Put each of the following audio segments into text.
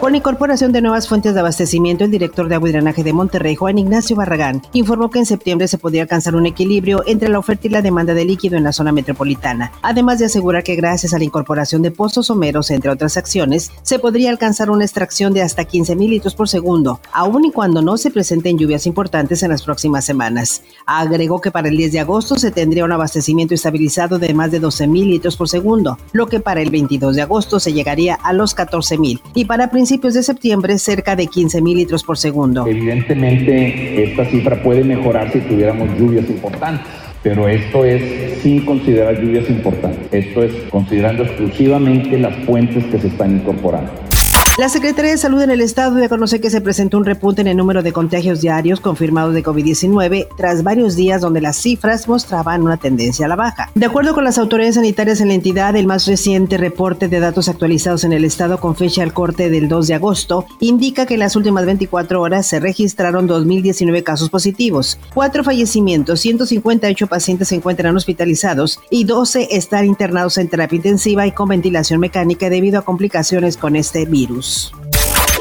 Con incorporación de nuevas fuentes de abastecimiento, el director de agua y drenaje de Monterrey, Juan Ignacio Barragán, informó que en septiembre se podría alcanzar un equilibrio entre la oferta y la demanda de líquido en la zona metropolitana, además de asegurar que gracias a la incorporación de pozos someros, entre otras acciones, se podría alcanzar una extracción de hasta 15 mil litros por segundo, aun y cuando no se presenten lluvias importantes en las próximas semanas. Agregó que para el 10 de agosto se tendría un abastecimiento estabilizado de más de 12 mil litros por segundo, lo que para el 22 de agosto se llegaría a los 14 mil y para principios de septiembre cerca de 15 mil litros por segundo. Evidentemente esta cifra puede mejorar si tuviéramos lluvias importantes pero esto es sin considerar lluvias importantes. Esto es considerando exclusivamente las fuentes que se están incorporando. La Secretaría de Salud en el Estado ya conoce que se presentó un repunte en el número de contagios diarios confirmados de COVID-19 tras varios días donde las cifras mostraban una tendencia a la baja. De acuerdo con las autoridades sanitarias en la entidad, el más reciente reporte de datos actualizados en el Estado con fecha al corte del 2 de agosto indica que en las últimas 24 horas se registraron 2.019 casos positivos, 4 fallecimientos, 158 pacientes se encuentran hospitalizados y 12 están internados en terapia intensiva y con ventilación mecánica debido a complicaciones con este virus.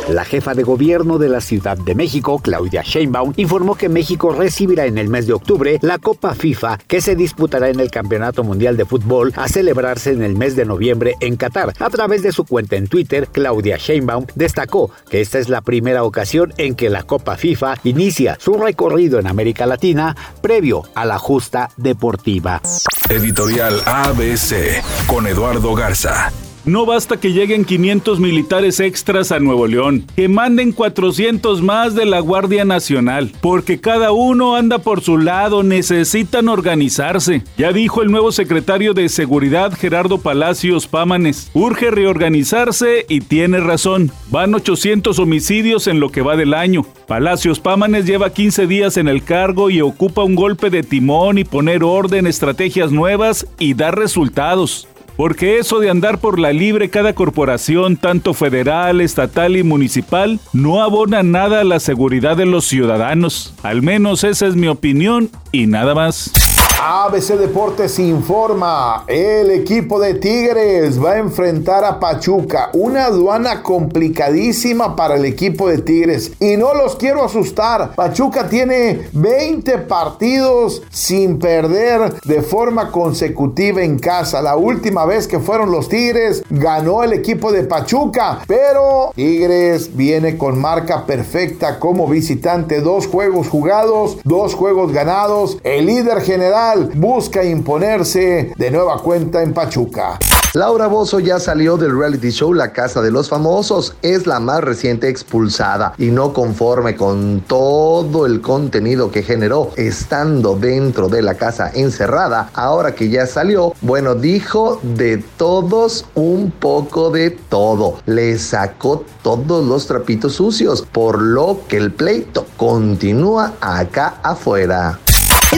La jefa de gobierno de la Ciudad de México, Claudia Sheinbaum, informó que México recibirá en el mes de octubre la Copa FIFA que se disputará en el Campeonato Mundial de Fútbol a celebrarse en el mes de noviembre en Qatar. A través de su cuenta en Twitter, Claudia Sheinbaum destacó que esta es la primera ocasión en que la Copa FIFA inicia su recorrido en América Latina previo a la justa deportiva. Editorial ABC con Eduardo Garza. No basta que lleguen 500 militares extras a Nuevo León, que manden 400 más de la Guardia Nacional, porque cada uno anda por su lado, necesitan organizarse. Ya dijo el nuevo secretario de Seguridad Gerardo Palacios Pámanes, urge reorganizarse y tiene razón. Van 800 homicidios en lo que va del año. Palacios Pámanes lleva 15 días en el cargo y ocupa un golpe de timón y poner orden, estrategias nuevas y dar resultados. Porque eso de andar por la libre cada corporación, tanto federal, estatal y municipal, no abona nada a la seguridad de los ciudadanos. Al menos esa es mi opinión y nada más. ABC Deportes informa, el equipo de Tigres va a enfrentar a Pachuca, una aduana complicadísima para el equipo de Tigres. Y no los quiero asustar, Pachuca tiene 20 partidos sin perder de forma consecutiva en casa. La última vez que fueron los Tigres, ganó el equipo de Pachuca, pero Tigres viene con marca perfecta como visitante, dos juegos jugados, dos juegos ganados, el líder general busca imponerse de nueva cuenta en Pachuca. Laura Bozo ya salió del reality show La Casa de los Famosos, es la más reciente expulsada y no conforme con todo el contenido que generó estando dentro de la casa encerrada, ahora que ya salió, bueno, dijo de todos un poco de todo, le sacó todos los trapitos sucios, por lo que el pleito continúa acá afuera.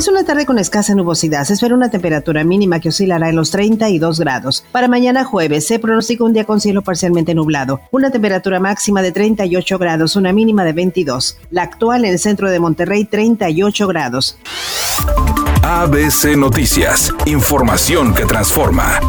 Es una tarde con escasa nubosidad. Se espera una temperatura mínima que oscilará en los 32 grados. Para mañana jueves se pronostica un día con cielo parcialmente nublado. Una temperatura máxima de 38 grados, una mínima de 22. La actual en el centro de Monterrey, 38 grados. ABC Noticias. Información que transforma.